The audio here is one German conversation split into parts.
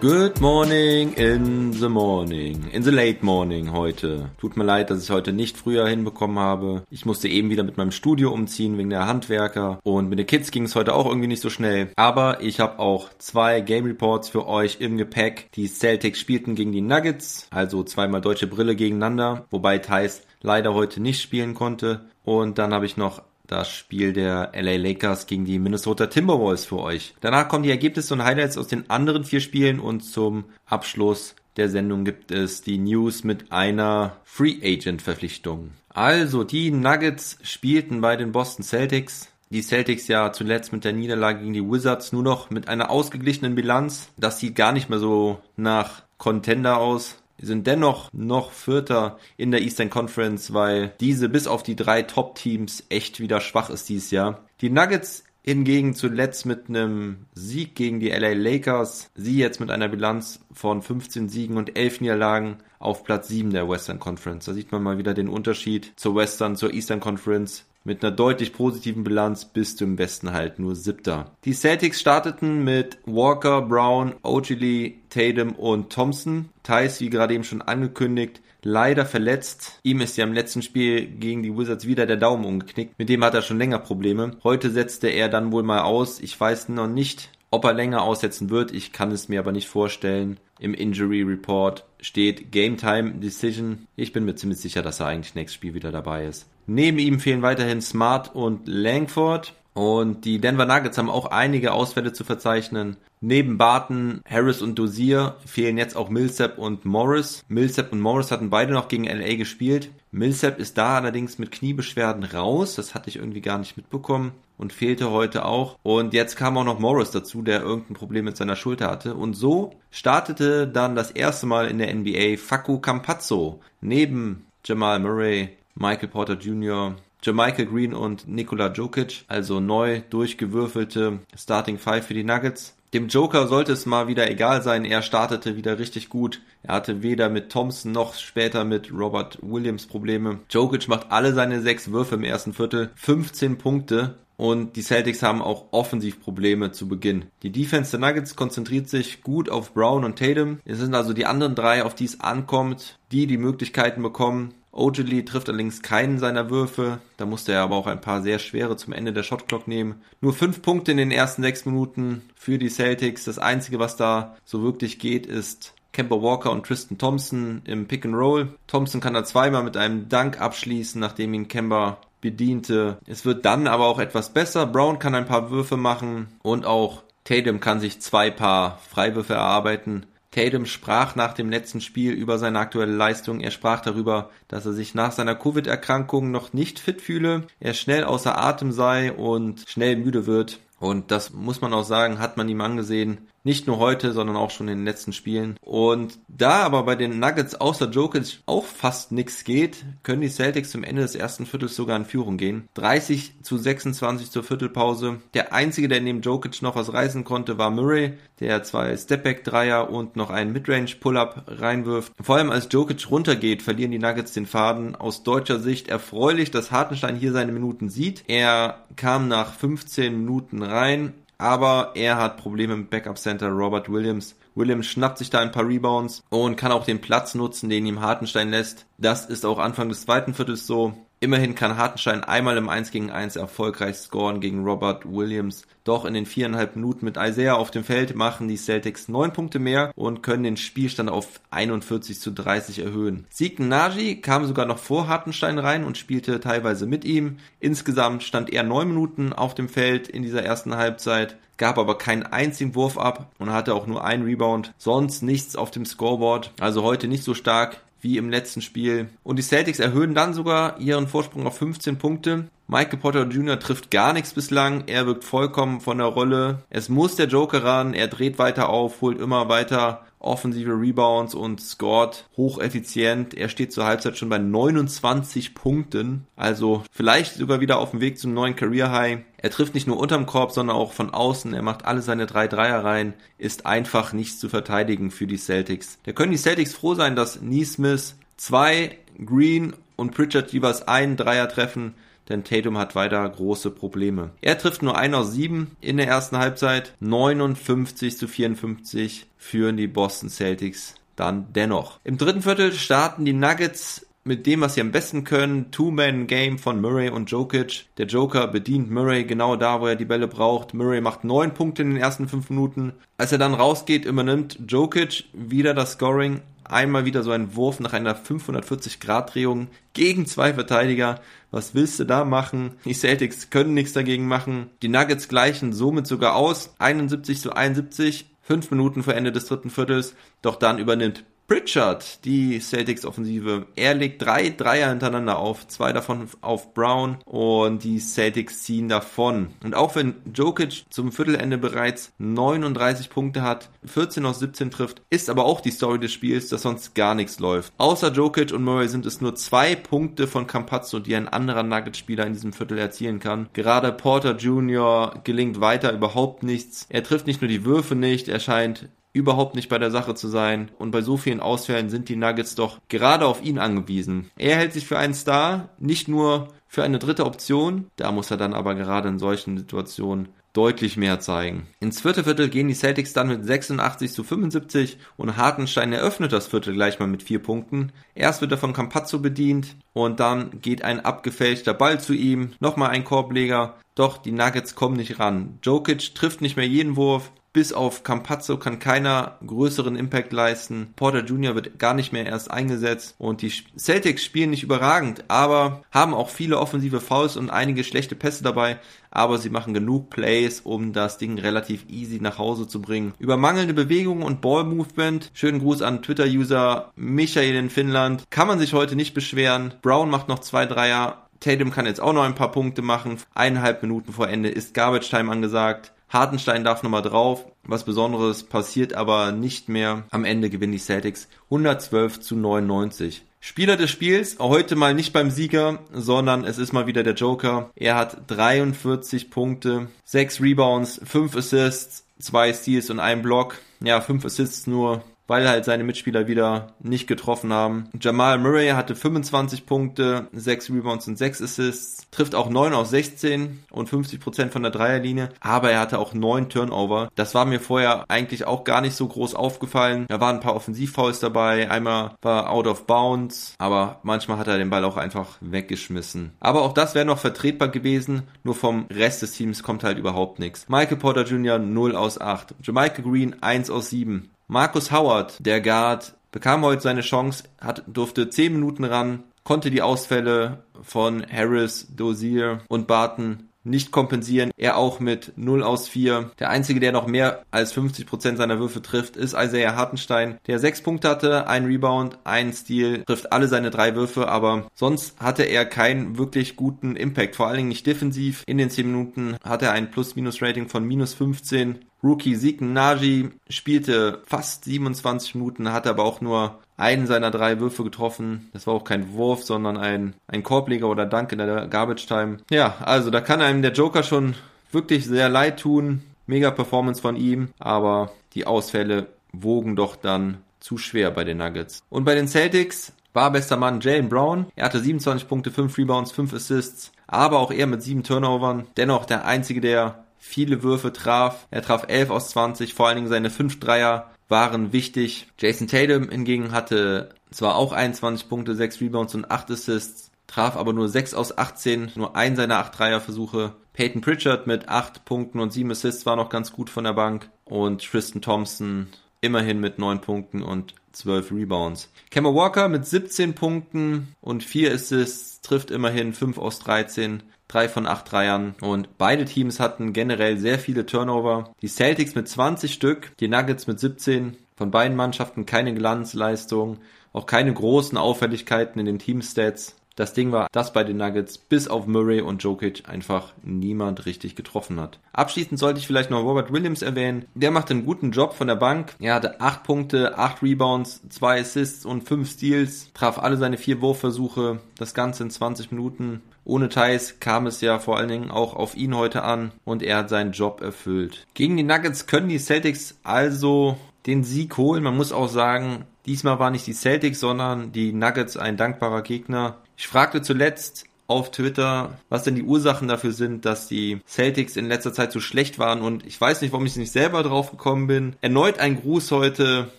Good morning in the morning. In the late morning heute. Tut mir leid, dass ich heute nicht früher hinbekommen habe. Ich musste eben wieder mit meinem Studio umziehen wegen der Handwerker. Und mit den Kids ging es heute auch irgendwie nicht so schnell. Aber ich habe auch zwei Game Reports für euch im Gepäck. Die Celtics spielten gegen die Nuggets. Also zweimal deutsche Brille gegeneinander. Wobei Thais leider heute nicht spielen konnte. Und dann habe ich noch das Spiel der LA Lakers gegen die Minnesota Timberwolves für euch. Danach kommen die Ergebnisse und Highlights aus den anderen vier Spielen und zum Abschluss der Sendung gibt es die News mit einer Free Agent Verpflichtung. Also, die Nuggets spielten bei den Boston Celtics. Die Celtics ja zuletzt mit der Niederlage gegen die Wizards nur noch mit einer ausgeglichenen Bilanz. Das sieht gar nicht mehr so nach Contender aus sind dennoch noch Vierter in der Eastern Conference, weil diese bis auf die drei Top-Teams echt wieder schwach ist dieses Jahr. Die Nuggets hingegen zuletzt mit einem Sieg gegen die LA Lakers, sie jetzt mit einer Bilanz von 15 Siegen und 11 Niederlagen auf Platz 7 der Western Conference. Da sieht man mal wieder den Unterschied zur Western, zur Eastern Conference. Mit einer deutlich positiven Bilanz bist du im Westen halt nur siebter. Die Celtics starteten mit Walker, Brown, Ogilvy, Tatum und Thompson. Thais, wie gerade eben schon angekündigt, leider verletzt. Ihm ist ja im letzten Spiel gegen die Wizards wieder der Daumen umgeknickt. Mit dem hat er schon länger Probleme. Heute setzte er dann wohl mal aus. Ich weiß noch nicht, ob er länger aussetzen wird. Ich kann es mir aber nicht vorstellen. Im Injury Report steht Game Time Decision. Ich bin mir ziemlich sicher, dass er eigentlich nächstes Spiel wieder dabei ist. Neben ihm fehlen weiterhin Smart und Langford. Und die Denver Nuggets haben auch einige Ausfälle zu verzeichnen. Neben Barton, Harris und Dozier fehlen jetzt auch Millsap und Morris. Millsap und Morris hatten beide noch gegen LA gespielt. Millsap ist da allerdings mit Kniebeschwerden raus. Das hatte ich irgendwie gar nicht mitbekommen und fehlte heute auch. Und jetzt kam auch noch Morris dazu, der irgendein Problem mit seiner Schulter hatte. Und so startete dann das erste Mal in der NBA Facu Campazzo neben Jamal Murray, Michael Porter Jr., Jermichael Green und Nikola Jokic, also neu durchgewürfelte Starting Five für die Nuggets. Dem Joker sollte es mal wieder egal sein, er startete wieder richtig gut. Er hatte weder mit Thompson noch später mit Robert Williams Probleme. Jokic macht alle seine sechs Würfe im ersten Viertel, 15 Punkte und die Celtics haben auch offensiv Probleme zu Beginn. Die Defense der Nuggets konzentriert sich gut auf Brown und Tatum. Es sind also die anderen drei, auf die es ankommt, die die Möglichkeiten bekommen, Ogilvy trifft allerdings keinen seiner Würfe, da musste er aber auch ein paar sehr schwere zum Ende der Shotclock nehmen. Nur fünf Punkte in den ersten sechs Minuten für die Celtics. Das einzige, was da so wirklich geht, ist Kemper Walker und Tristan Thompson im Pick and Roll. Thompson kann da zweimal mit einem Dank abschließen, nachdem ihn Kemper bediente. Es wird dann aber auch etwas besser. Brown kann ein paar Würfe machen und auch Tatum kann sich zwei Paar Freiwürfe erarbeiten. Tatum sprach nach dem letzten Spiel über seine aktuelle Leistung. Er sprach darüber, dass er sich nach seiner Covid-Erkrankung noch nicht fit fühle, er schnell außer Atem sei und schnell müde wird. Und das muss man auch sagen, hat man ihm angesehen. Nicht nur heute, sondern auch schon in den letzten Spielen. Und da aber bei den Nuggets außer Jokic auch fast nichts geht, können die Celtics zum Ende des ersten Viertels sogar in Führung gehen. 30 zu 26 zur Viertelpause. Der einzige, der neben Jokic noch was reißen konnte, war Murray, der zwei Stepback-Dreier und noch einen Midrange-Pull-Up reinwirft. Vor allem als Jokic runtergeht, verlieren die Nuggets den Faden. Aus deutscher Sicht erfreulich, dass Hartenstein hier seine Minuten sieht. Er kam nach 15 Minuten rein, aber er hat Probleme mit Backup Center Robert Williams. Williams schnappt sich da ein paar Rebounds und kann auch den Platz nutzen, den ihm Hartenstein lässt. Das ist auch Anfang des zweiten Viertels so. Immerhin kann Hartenstein einmal im 1 gegen 1 erfolgreich scoren gegen Robert Williams. Doch in den viereinhalb Minuten mit Isaiah auf dem Feld machen die Celtics neun Punkte mehr und können den Spielstand auf 41 zu 30 erhöhen. Sieg Nagy kam sogar noch vor Hartenstein rein und spielte teilweise mit ihm. Insgesamt stand er neun Minuten auf dem Feld in dieser ersten Halbzeit gab aber keinen einzigen Wurf ab und hatte auch nur einen Rebound. Sonst nichts auf dem Scoreboard. Also heute nicht so stark wie im letzten Spiel. Und die Celtics erhöhen dann sogar ihren Vorsprung auf 15 Punkte. Michael Potter Jr. trifft gar nichts bislang. Er wirkt vollkommen von der Rolle. Es muss der Joker ran. Er dreht weiter auf, holt immer weiter offensive Rebounds und scored hocheffizient. Er steht zur Halbzeit schon bei 29 Punkten, also vielleicht sogar wieder auf dem Weg zum neuen Career High. Er trifft nicht nur unterm Korb, sondern auch von außen. Er macht alle seine drei Dreier rein, ist einfach nicht zu verteidigen für die Celtics. Da können die Celtics froh sein, dass Neesmith zwei, Green und Pritchard jeweils einen Dreier treffen denn Tatum hat weiter große Probleme. Er trifft nur 1 aus 7 in der ersten Halbzeit. 59 zu 54 führen die Boston Celtics dann dennoch. Im dritten Viertel starten die Nuggets mit dem, was sie am besten können. Two-Man-Game von Murray und Jokic. Der Joker bedient Murray genau da, wo er die Bälle braucht. Murray macht neun Punkte in den ersten fünf Minuten. Als er dann rausgeht, übernimmt Jokic wieder das Scoring. Einmal wieder so ein Wurf nach einer 540-Grad-Drehung gegen zwei Verteidiger. Was willst du da machen? Die Celtics können nichts dagegen machen. Die Nuggets gleichen somit sogar aus. 71 zu 71. Fünf Minuten vor Ende des dritten Viertels. Doch dann übernimmt Pritchard, die Celtics Offensive. Er legt drei Dreier hintereinander auf, zwei davon auf Brown und die Celtics ziehen davon. Und auch wenn Jokic zum Viertelende bereits 39 Punkte hat, 14 aus 17 trifft, ist aber auch die Story des Spiels, dass sonst gar nichts läuft. Außer Jokic und Murray sind es nur zwei Punkte von Campazzo, die ein anderer Nugget-Spieler in diesem Viertel erzielen kann. Gerade Porter Jr. gelingt weiter überhaupt nichts. Er trifft nicht nur die Würfe nicht, er scheint überhaupt nicht bei der Sache zu sein. Und bei so vielen Ausfällen sind die Nuggets doch gerade auf ihn angewiesen. Er hält sich für einen Star, nicht nur für eine dritte Option. Da muss er dann aber gerade in solchen Situationen deutlich mehr zeigen. Ins vierte Viertel gehen die Celtics dann mit 86 zu 75 und Hartenstein eröffnet das Viertel gleich mal mit vier Punkten. Erst wird er von Campazzo bedient und dann geht ein abgefälschter Ball zu ihm, nochmal ein Korbleger, doch die Nuggets kommen nicht ran. Jokic trifft nicht mehr jeden Wurf, bis auf Campazzo kann keiner größeren Impact leisten. Porter Jr. wird gar nicht mehr erst eingesetzt und die Celtics spielen nicht überragend, aber haben auch viele offensive Fouls und einige schlechte Pässe dabei, aber sie machen genug Plays, um das Ding relativ easy nach Hause zu bringen. Über mangelnde Bewegung und Ball Movement, schönen Gruß an Twitter-User Michael in Finnland, kann man sich heute nicht beschweren. Brown macht noch zwei Dreier, Tatum kann jetzt auch noch ein paar Punkte machen. Eineinhalb Minuten vor Ende ist Garbage Time angesagt. Hartenstein darf nochmal drauf. Was Besonderes passiert aber nicht mehr. Am Ende gewinnen die Celtics 112 zu 99. Spieler des Spiels, heute mal nicht beim Sieger, sondern es ist mal wieder der Joker. Er hat 43 Punkte, 6 Rebounds, 5 Assists, 2 Steals und 1 Block. Ja, 5 Assists nur weil halt seine Mitspieler wieder nicht getroffen haben. Jamal Murray hatte 25 Punkte, 6 Rebounds und 6 Assists, trifft auch 9 aus 16 und 50% von der Dreierlinie, aber er hatte auch 9 Turnover. Das war mir vorher eigentlich auch gar nicht so groß aufgefallen. Da waren ein paar Offensivfouls dabei, einmal war out of bounds, aber manchmal hat er den Ball auch einfach weggeschmissen. Aber auch das wäre noch vertretbar gewesen, nur vom Rest des Teams kommt halt überhaupt nichts. Michael Porter Jr. 0 aus 8, Jamaica Green 1 aus 7, Markus Howard, der Guard, bekam heute seine Chance, hat, durfte 10 Minuten ran, konnte die Ausfälle von Harris, Dozier und Barton nicht kompensieren. Er auch mit 0 aus 4. Der einzige, der noch mehr als 50% seiner Würfe trifft, ist Isaiah Hartenstein, der 6 Punkte hatte, ein Rebound, ein Steal, trifft alle seine drei Würfe, aber sonst hatte er keinen wirklich guten Impact, vor allen Dingen nicht defensiv. In den 10 Minuten hat er ein Plus-Minus-Rating von minus 15. Rookie Siegen Naji spielte fast 27 Minuten, hatte aber auch nur einen seiner drei Würfe getroffen. Das war auch kein Wurf, sondern ein, ein Korbleger oder Dank in der Garbage Time. Ja, also da kann einem der Joker schon wirklich sehr leid tun. Mega Performance von ihm, aber die Ausfälle wogen doch dann zu schwer bei den Nuggets. Und bei den Celtics war bester Mann Jalen Brown. Er hatte 27 Punkte, 5 Rebounds, 5 Assists, aber auch er mit 7 Turnovern. Dennoch der einzige, der viele Würfe traf. Er traf 11 aus 20, vor allen Dingen seine 5 Dreier waren wichtig. Jason Tatum hingegen hatte zwar auch 21 Punkte, 6 Rebounds und 8 Assists, traf aber nur 6 aus 18, nur ein seiner 8 Dreierversuche. Peyton Pritchard mit 8 Punkten und 7 Assists war noch ganz gut von der Bank und Tristan Thompson immerhin mit 9 Punkten und 12 Rebounds. Kemba Walker mit 17 Punkten und 4 Assists trifft immerhin 5 aus 13 drei von acht Dreiern und beide Teams hatten generell sehr viele Turnover. Die Celtics mit 20 Stück, die Nuggets mit 17. Von beiden Mannschaften keine Glanzleistung, auch keine großen Auffälligkeiten in den Teamstats. Das Ding war, dass bei den Nuggets bis auf Murray und Jokic einfach niemand richtig getroffen hat. Abschließend sollte ich vielleicht noch Robert Williams erwähnen. Der macht einen guten Job von der Bank. Er hatte 8 Punkte, 8 Rebounds, 2 Assists und 5 Steals, traf alle seine 4 Wurfversuche, das Ganze in 20 Minuten. Ohne Thais kam es ja vor allen Dingen auch auf ihn heute an und er hat seinen Job erfüllt. Gegen die Nuggets können die Celtics also den Sieg holen. Man muss auch sagen, diesmal war nicht die Celtics, sondern die Nuggets ein dankbarer Gegner. Ich fragte zuletzt auf Twitter, was denn die Ursachen dafür sind, dass die Celtics in letzter Zeit so schlecht waren und ich weiß nicht, warum ich nicht selber drauf gekommen bin. Erneut ein Gruß heute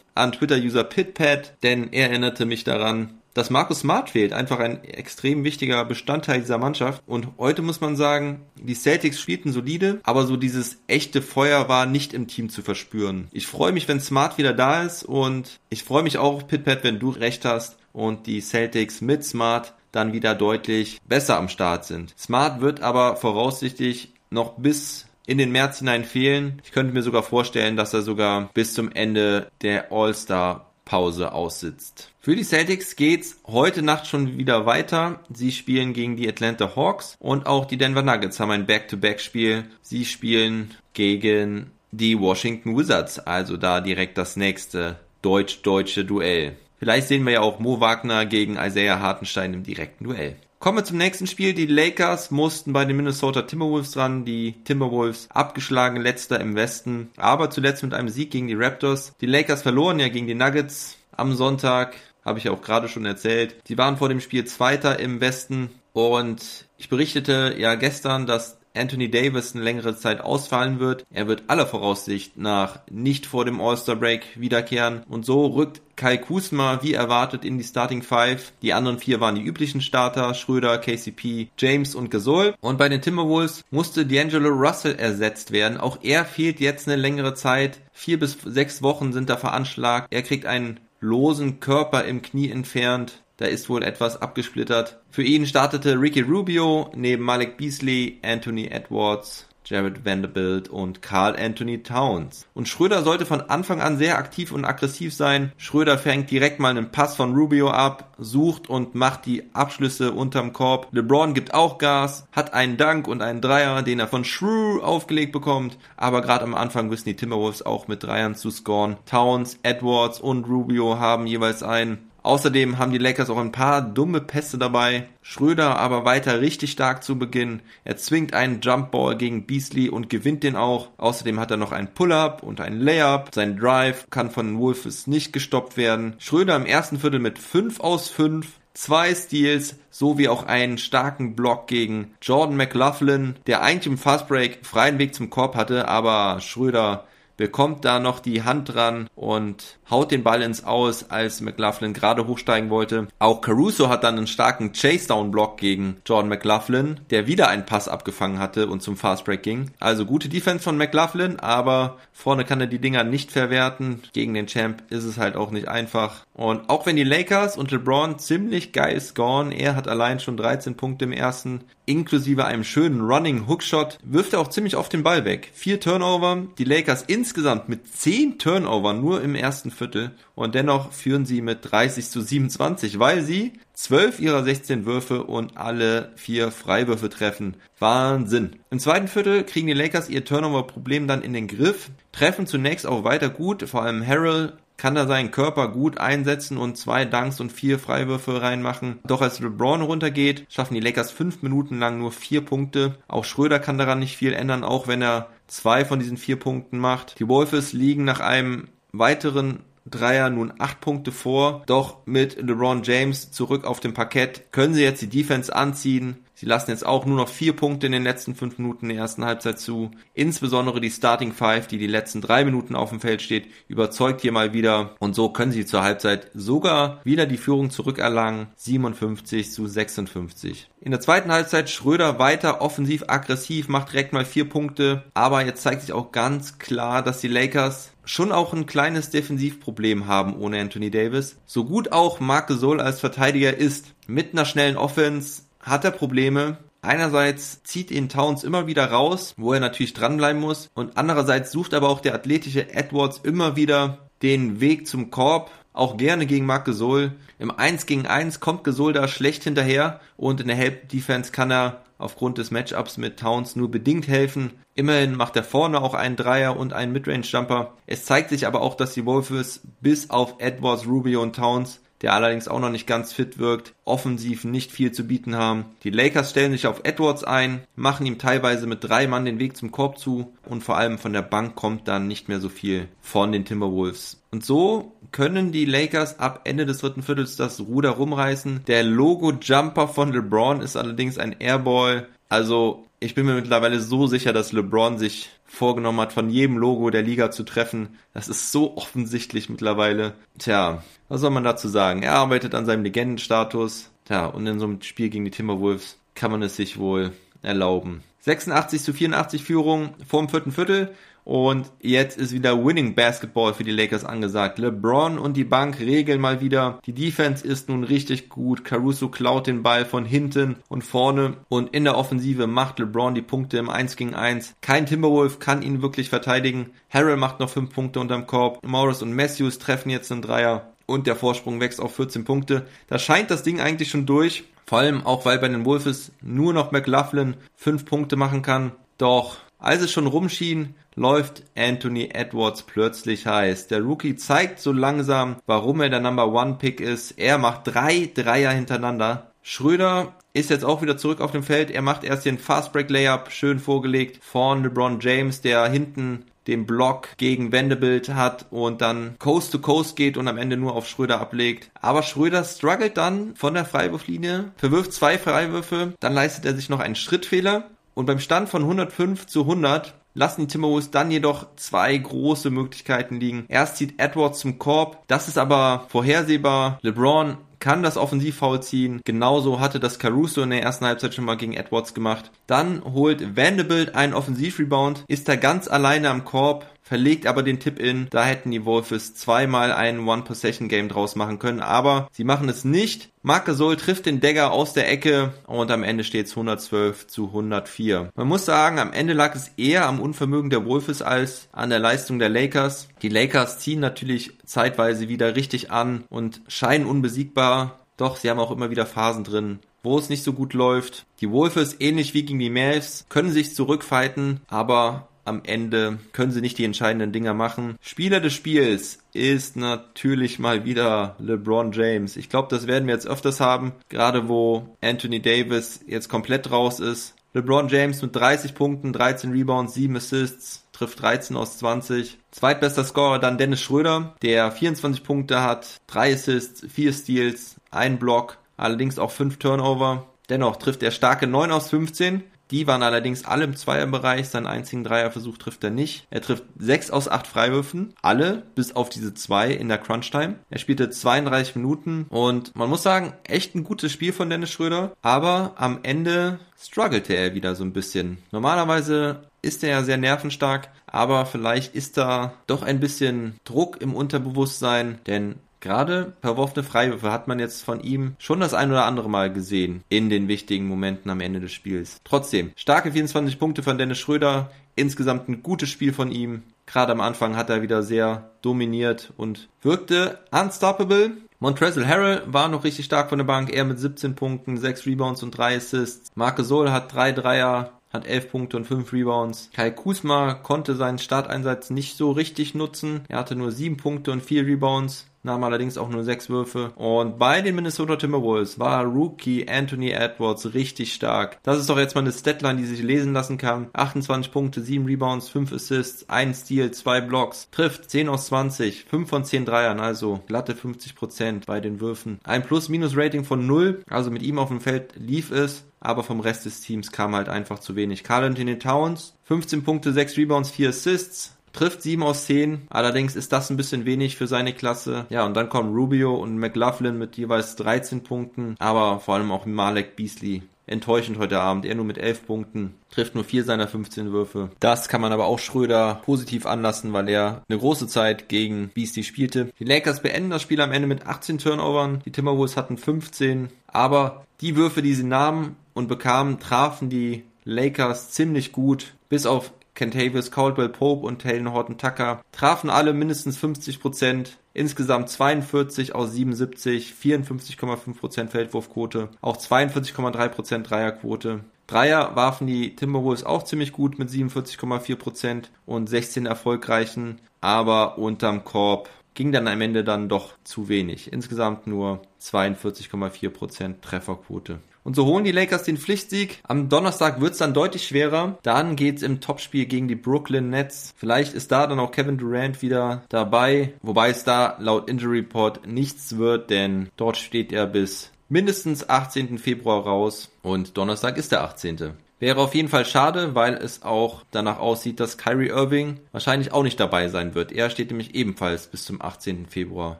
an Twitter-User PitPat, denn er erinnerte mich daran, dass Markus Smart fehlt. Einfach ein extrem wichtiger Bestandteil dieser Mannschaft. Und heute muss man sagen, die Celtics spielten solide, aber so dieses echte Feuer war nicht im Team zu verspüren. Ich freue mich, wenn Smart wieder da ist und ich freue mich auch, Pitpat, wenn du recht hast und die Celtics mit Smart dann wieder deutlich besser am Start sind. Smart wird aber voraussichtlich noch bis in den März hinein fehlen. Ich könnte mir sogar vorstellen, dass er sogar bis zum Ende der All-Star Pause aussitzt. Für die Celtics geht's heute Nacht schon wieder weiter. Sie spielen gegen die Atlanta Hawks und auch die Denver Nuggets haben ein Back-to-Back-Spiel. Sie spielen gegen die Washington Wizards, also da direkt das nächste deutsch-deutsche Duell. Vielleicht sehen wir ja auch Mo Wagner gegen Isaiah Hartenstein im direkten Duell. Kommen wir zum nächsten Spiel. Die Lakers mussten bei den Minnesota Timberwolves ran. Die Timberwolves abgeschlagen, letzter im Westen, aber zuletzt mit einem Sieg gegen die Raptors. Die Lakers verloren ja gegen die Nuggets am Sonntag, habe ich auch gerade schon erzählt. Sie waren vor dem Spiel Zweiter im Westen und ich berichtete ja gestern, dass Anthony Davis eine längere Zeit ausfallen wird. Er wird aller Voraussicht nach nicht vor dem All-Star-Break wiederkehren. Und so rückt Kai Kusma wie erwartet in die Starting Five. Die anderen vier waren die üblichen Starter, Schröder, KCP, James und Gasol. Und bei den Timberwolves musste D'Angelo Russell ersetzt werden. Auch er fehlt jetzt eine längere Zeit. Vier bis sechs Wochen sind da veranschlagt. Er kriegt einen losen Körper im Knie entfernt. Da ist wohl etwas abgesplittert. Für ihn startete Ricky Rubio neben Malik Beasley, Anthony Edwards, Jared Vanderbilt und Carl Anthony Towns. Und Schröder sollte von Anfang an sehr aktiv und aggressiv sein. Schröder fängt direkt mal einen Pass von Rubio ab, sucht und macht die Abschlüsse unterm Korb. LeBron gibt auch Gas, hat einen Dank und einen Dreier, den er von Shrew aufgelegt bekommt. Aber gerade am Anfang wissen die Timberwolves auch mit Dreiern zu scoren. Towns, Edwards und Rubio haben jeweils einen. Außerdem haben die Lakers auch ein paar dumme Pässe dabei. Schröder aber weiter richtig stark zu Beginn. Er zwingt einen Jumpball gegen Beasley und gewinnt den auch. Außerdem hat er noch einen Pull-up und einen Layup. Sein Drive kann von Wolfes nicht gestoppt werden. Schröder im ersten Viertel mit 5 aus 5 zwei Steals sowie auch einen starken Block gegen Jordan McLaughlin, der eigentlich im Fastbreak freien Weg zum Korb hatte, aber Schröder bekommt da noch die Hand dran und haut den Ball ins Aus, als McLaughlin gerade hochsteigen wollte. Auch Caruso hat dann einen starken Chase-Down-Block gegen Jordan McLaughlin, der wieder einen Pass abgefangen hatte und zum Fastbreak ging. Also gute Defense von McLaughlin, aber vorne kann er die Dinger nicht verwerten. Gegen den Champ ist es halt auch nicht einfach. Und auch wenn die Lakers und LeBron ziemlich geil scoren, er hat allein schon 13 Punkte im ersten, inklusive einem schönen Running Hookshot, wirft er auch ziemlich oft den Ball weg. Vier Turnover, die Lakers insgesamt mit 10 Turnover nur im ersten Viertel und dennoch führen sie mit 30 zu 27, weil sie 12 ihrer 16 Würfe und alle vier Freiwürfe treffen. Wahnsinn. Im zweiten Viertel kriegen die Lakers ihr Turnover-Problem dann in den Griff, treffen zunächst auch weiter gut, vor allem Harrell kann da seinen Körper gut einsetzen und zwei Dunks und vier Freiwürfe reinmachen. Doch als LeBron runtergeht, schaffen die Lakers fünf Minuten lang nur vier Punkte. Auch Schröder kann daran nicht viel ändern, auch wenn er zwei von diesen vier Punkten macht. Die Wolves liegen nach einem weiteren Dreier nun acht Punkte vor. Doch mit LeBron James zurück auf dem Parkett können sie jetzt die Defense anziehen. Sie lassen jetzt auch nur noch vier Punkte in den letzten fünf Minuten der ersten Halbzeit zu. Insbesondere die Starting Five, die die letzten drei Minuten auf dem Feld steht, überzeugt hier mal wieder. Und so können sie zur Halbzeit sogar wieder die Führung zurückerlangen. 57 zu 56. In der zweiten Halbzeit Schröder weiter offensiv aggressiv, macht direkt mal vier Punkte. Aber jetzt zeigt sich auch ganz klar, dass die Lakers schon auch ein kleines Defensivproblem haben ohne Anthony Davis. So gut auch Marc Gasol als Verteidiger ist, mit einer schnellen Offense hat er Probleme. Einerseits zieht ihn Towns immer wieder raus, wo er natürlich dranbleiben muss. Und andererseits sucht aber auch der athletische Edwards immer wieder den Weg zum Korb. Auch gerne gegen Marc Gasol. Im 1 gegen 1 kommt Gasol da schlecht hinterher und in der Help Defense kann er aufgrund des Matchups mit Towns nur bedingt helfen. Immerhin macht er vorne auch einen Dreier und einen Midrange Jumper. Es zeigt sich aber auch, dass die Wolves bis auf Edwards, Rubio und Towns der allerdings auch noch nicht ganz fit wirkt, offensiv nicht viel zu bieten haben. Die Lakers stellen sich auf Edwards ein, machen ihm teilweise mit drei Mann den Weg zum Korb zu und vor allem von der Bank kommt dann nicht mehr so viel von den Timberwolves. Und so können die Lakers ab Ende des dritten Viertels das Ruder rumreißen. Der Logo-Jumper von LeBron ist allerdings ein Airball. Also ich bin mir mittlerweile so sicher, dass LeBron sich vorgenommen hat, von jedem Logo der Liga zu treffen. Das ist so offensichtlich mittlerweile. Tja, was soll man dazu sagen? Er arbeitet an seinem Legendenstatus. Tja, und in so einem Spiel gegen die Timberwolves kann man es sich wohl erlauben. 86 zu 84 Führung vor dem vierten Viertel. Und jetzt ist wieder Winning Basketball für die Lakers angesagt. LeBron und die Bank regeln mal wieder. Die Defense ist nun richtig gut. Caruso klaut den Ball von hinten und vorne. Und in der Offensive macht LeBron die Punkte im 1 gegen 1. Kein Timberwolf kann ihn wirklich verteidigen. Harrell macht noch 5 Punkte unterm Korb. Morris und Matthews treffen jetzt einen Dreier. Und der Vorsprung wächst auf 14 Punkte. Da scheint das Ding eigentlich schon durch. Vor allem auch, weil bei den Wolves nur noch McLaughlin 5 Punkte machen kann. Doch als es schon rumschien, läuft Anthony Edwards plötzlich heiß. Der Rookie zeigt so langsam, warum er der Number One Pick ist. Er macht drei Dreier hintereinander. Schröder ist jetzt auch wieder zurück auf dem Feld. Er macht erst den Fast Break Layup schön vorgelegt von LeBron James, der hinten den Block gegen Wendebild hat und dann Coast to Coast geht und am Ende nur auf Schröder ablegt. Aber Schröder struggelt dann von der Freiwurflinie, verwirft zwei Freiwürfe, dann leistet er sich noch einen Schrittfehler und beim Stand von 105 zu 100 lassen die Timberwolves dann jedoch zwei große Möglichkeiten liegen. Erst zieht Edwards zum Korb, das ist aber vorhersehbar. LeBron kann das Offensivfoul ziehen. Genauso hatte das Caruso in der ersten Halbzeit schon mal gegen Edwards gemacht. Dann holt Vanderbilt einen Offensivrebound, ist da ganz alleine am Korb, verlegt aber den Tipp in. Da hätten die Wolves zweimal ein One-Possession-Game draus machen können, aber sie machen es nicht. Marc Gasol trifft den Dagger aus der Ecke und am Ende steht es 112 zu 104. Man muss sagen, am Ende lag es eher am Unvermögen der Wolves als an der Leistung der Lakers. Die Lakers ziehen natürlich zeitweise wieder richtig an und scheinen unbesiegbar. Doch sie haben auch immer wieder Phasen drin, wo es nicht so gut läuft. Die Wolves, ähnlich wie gegen die Mavs, können sich zurückfighten, aber am Ende können sie nicht die entscheidenden Dinger machen. Spieler des Spiels ist natürlich mal wieder LeBron James. Ich glaube, das werden wir jetzt öfters haben, gerade wo Anthony Davis jetzt komplett raus ist. LeBron James mit 30 Punkten, 13 Rebounds, 7 Assists, trifft 13 aus 20. Zweitbester Scorer dann Dennis Schröder, der 24 Punkte hat, 3 Assists, 4 Steals, 1 Block, allerdings auch 5 Turnover. Dennoch trifft er starke 9 aus 15. Die waren allerdings alle im Zweierbereich. Seinen einzigen Dreierversuch trifft er nicht. Er trifft 6 aus 8 Freiwürfen. Alle, bis auf diese zwei in der Crunch-Time. Er spielte 32 Minuten und man muss sagen, echt ein gutes Spiel von Dennis Schröder. Aber am Ende struggelte er wieder so ein bisschen. Normalerweise ist er ja sehr nervenstark, aber vielleicht ist da doch ein bisschen Druck im Unterbewusstsein, denn Gerade verworfene Freiwürfe hat man jetzt von ihm schon das ein oder andere Mal gesehen in den wichtigen Momenten am Ende des Spiels. Trotzdem, starke 24 Punkte von Dennis Schröder, insgesamt ein gutes Spiel von ihm. Gerade am Anfang hat er wieder sehr dominiert und wirkte unstoppable. Montrezl Harrell war noch richtig stark von der Bank, er mit 17 Punkten, 6 Rebounds und 3 Assists. Marcus Sol hat 3 Dreier, hat 11 Punkte und 5 Rebounds. Kai Kusma konnte seinen Starteinsatz nicht so richtig nutzen. Er hatte nur 7 Punkte und 4 Rebounds nahm allerdings auch nur sechs Würfe. Und bei den Minnesota Timberwolves war Rookie Anthony Edwards richtig stark. Das ist doch jetzt mal eine Statline, die sich lesen lassen kann. 28 Punkte, 7 Rebounds, 5 Assists, 1 Steal, 2 Blocks. Trifft 10 aus 20, 5 von 10 Dreiern, also glatte 50% bei den Würfen. Ein Plus-Minus-Rating von 0, also mit ihm auf dem Feld lief es aber vom Rest des Teams kam halt einfach zu wenig. Carl Anthony Towns, 15 Punkte, 6 Rebounds, 4 Assists, Trifft 7 aus 10. Allerdings ist das ein bisschen wenig für seine Klasse. Ja, und dann kommen Rubio und McLaughlin mit jeweils 13 Punkten. Aber vor allem auch Malek Beasley. Enttäuschend heute Abend. Er nur mit 11 Punkten. Trifft nur 4 seiner 15 Würfe. Das kann man aber auch Schröder positiv anlassen, weil er eine große Zeit gegen Beasley spielte. Die Lakers beenden das Spiel am Ende mit 18 Turnovern. Die Timberwolves hatten 15. Aber die Würfe, die sie nahmen und bekamen, trafen die Lakers ziemlich gut. Bis auf Kentavious Caldwell Pope und Taylor Horton Tucker trafen alle mindestens 50 Prozent. Insgesamt 42 aus 77, 54,5% Feldwurfquote, auch 42,3% Dreierquote. Dreier warfen die Timberwolves auch ziemlich gut mit 47,4% und 16 erfolgreichen, aber unterm Korb ging dann am Ende dann doch zu wenig. Insgesamt nur 42,4% Trefferquote. Und so holen die Lakers den Pflichtsieg. Am Donnerstag wird's dann deutlich schwerer. Dann geht's im Topspiel gegen die Brooklyn Nets. Vielleicht ist da dann auch Kevin Durant wieder dabei. Wobei es da laut Injury Report nichts wird, denn dort steht er bis mindestens 18. Februar raus. Und Donnerstag ist der 18. Wäre auf jeden Fall schade, weil es auch danach aussieht, dass Kyrie Irving wahrscheinlich auch nicht dabei sein wird. Er steht nämlich ebenfalls bis zum 18. Februar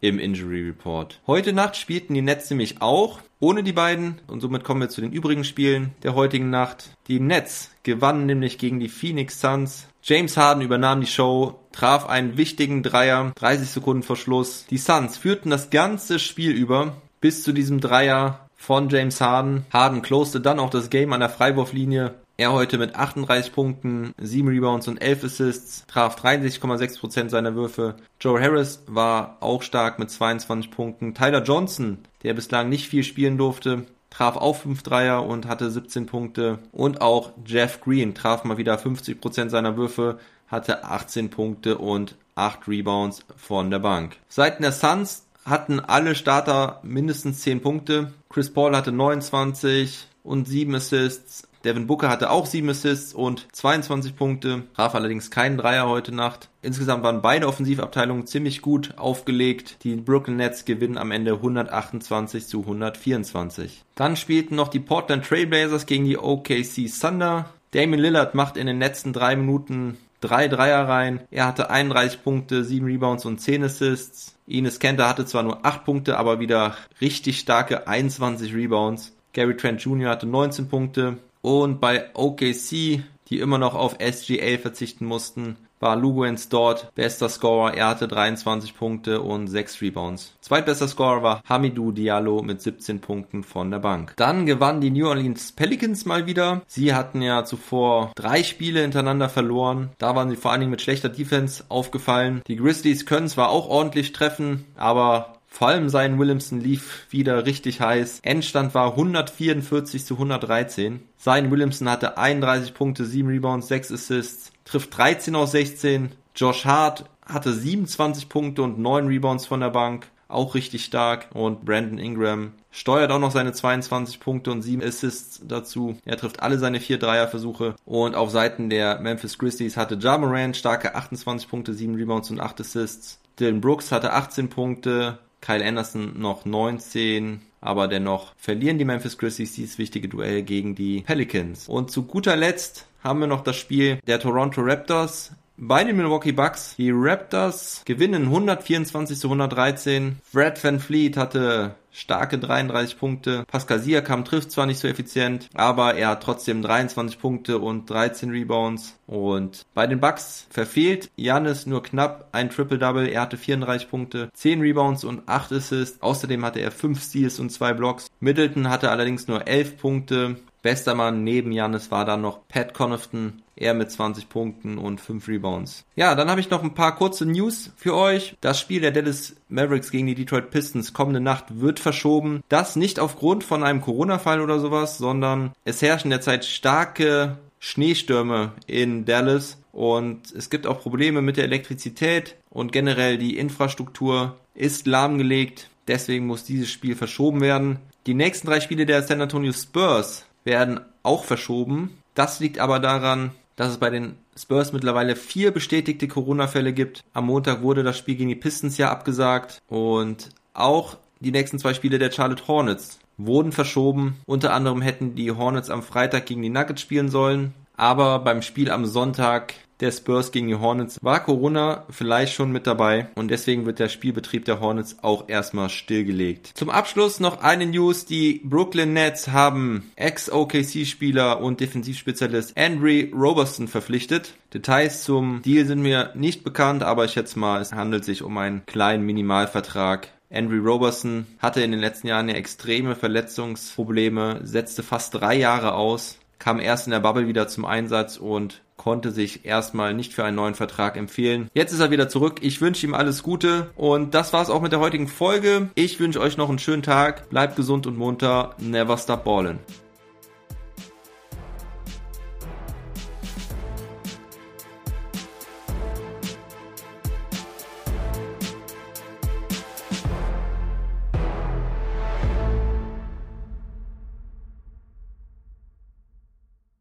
im Injury Report. Heute Nacht spielten die Nets nämlich auch ohne die beiden und somit kommen wir zu den übrigen Spielen der heutigen Nacht. Die Nets gewannen nämlich gegen die Phoenix Suns. James Harden übernahm die Show, traf einen wichtigen Dreier, 30 Sekunden vor Schluss. Die Suns führten das ganze Spiel über bis zu diesem Dreier von James Harden. Harden closte dann auch das Game an der Freiwurflinie. Er heute mit 38 Punkten, 7 Rebounds und 11 Assists, traf 63,6% seiner Würfe. Joe Harris war auch stark mit 22 Punkten. Tyler Johnson, der bislang nicht viel spielen durfte, traf auch 5 Dreier und hatte 17 Punkte. Und auch Jeff Green traf mal wieder 50% seiner Würfe, hatte 18 Punkte und 8 Rebounds von der Bank. Seiten der Suns hatten alle Starter mindestens 10 Punkte. Chris Paul hatte 29 und 7 Assists. Devin Booker hatte auch 7 Assists und 22 Punkte, traf allerdings keinen Dreier heute Nacht. Insgesamt waren beide Offensivabteilungen ziemlich gut aufgelegt. Die Brooklyn Nets gewinnen am Ende 128 zu 124. Dann spielten noch die Portland Trailblazers gegen die OKC Thunder. Damien Lillard macht in den letzten drei Minuten drei Dreier rein. Er hatte 31 Punkte, 7 Rebounds und 10 Assists. Ines Kenter hatte zwar nur 8 Punkte, aber wieder richtig starke 21 Rebounds. Gary Trent Jr. hatte 19 Punkte. Und bei OKC, die immer noch auf SGA verzichten mussten, war Luguens dort bester Scorer. Er hatte 23 Punkte und 6 Rebounds. Zweitbester Scorer war Hamidou Diallo mit 17 Punkten von der Bank. Dann gewannen die New Orleans Pelicans mal wieder. Sie hatten ja zuvor drei Spiele hintereinander verloren. Da waren sie vor allen Dingen mit schlechter Defense aufgefallen. Die Grizzlies können zwar auch ordentlich treffen, aber vor allem sein Williamson lief wieder richtig heiß. Endstand war 144 zu 113. Sein Williamson hatte 31 Punkte, 7 Rebounds, 6 Assists trifft 13 aus 16. Josh Hart hatte 27 Punkte und 9 Rebounds von der Bank. Auch richtig stark. Und Brandon Ingram steuert auch noch seine 22 Punkte und 7 Assists dazu. Er trifft alle seine 4 Dreierversuche. Und auf Seiten der Memphis Grizzlies hatte Ja starke 28 Punkte, 7 Rebounds und 8 Assists. Dylan Brooks hatte 18 Punkte. Kyle Anderson noch 19 aber dennoch verlieren die Memphis Grizzlies dieses wichtige Duell gegen die Pelicans. Und zu guter Letzt haben wir noch das Spiel der Toronto Raptors bei den Milwaukee Bucks. Die Raptors gewinnen 124 zu 113. Fred Van Fleet hatte starke 33 Punkte. Pascal Siakam trifft zwar nicht so effizient, aber er hat trotzdem 23 Punkte und 13 Rebounds. Und bei den Bucks verfehlt Janis nur knapp ein Triple-Double. Er hatte 34 Punkte, 10 Rebounds und 8 Assists. Außerdem hatte er 5 Steals und 2 Blocks. Middleton hatte allerdings nur 11 Punkte Bester Mann neben Janis war dann noch Pat Connaughton, er mit 20 Punkten und 5 Rebounds. Ja, dann habe ich noch ein paar kurze News für euch. Das Spiel der Dallas Mavericks gegen die Detroit Pistons kommende Nacht wird verschoben. Das nicht aufgrund von einem Corona-Fall oder sowas, sondern es herrschen derzeit starke Schneestürme in Dallas und es gibt auch Probleme mit der Elektrizität und generell die Infrastruktur ist lahmgelegt. Deswegen muss dieses Spiel verschoben werden. Die nächsten drei Spiele der San Antonio Spurs werden auch verschoben. Das liegt aber daran, dass es bei den Spurs mittlerweile vier bestätigte Corona-Fälle gibt. Am Montag wurde das Spiel gegen die Pistons ja abgesagt und auch die nächsten zwei Spiele der Charlotte Hornets wurden verschoben. Unter anderem hätten die Hornets am Freitag gegen die Nuggets spielen sollen, aber beim Spiel am Sonntag der Spurs gegen die Hornets war Corona vielleicht schon mit dabei und deswegen wird der Spielbetrieb der Hornets auch erstmal stillgelegt. Zum Abschluss noch eine News. Die Brooklyn Nets haben Ex-OKC-Spieler und Defensivspezialist Andre Roberson verpflichtet. Details zum Deal sind mir nicht bekannt, aber ich schätze mal, es handelt sich um einen kleinen Minimalvertrag. Andrew Roberson hatte in den letzten Jahren ja extreme Verletzungsprobleme, setzte fast drei Jahre aus kam erst in der Bubble wieder zum Einsatz und konnte sich erstmal nicht für einen neuen Vertrag empfehlen. Jetzt ist er wieder zurück. Ich wünsche ihm alles Gute und das war's auch mit der heutigen Folge. Ich wünsche euch noch einen schönen Tag. Bleibt gesund und munter. Never stop ballin'.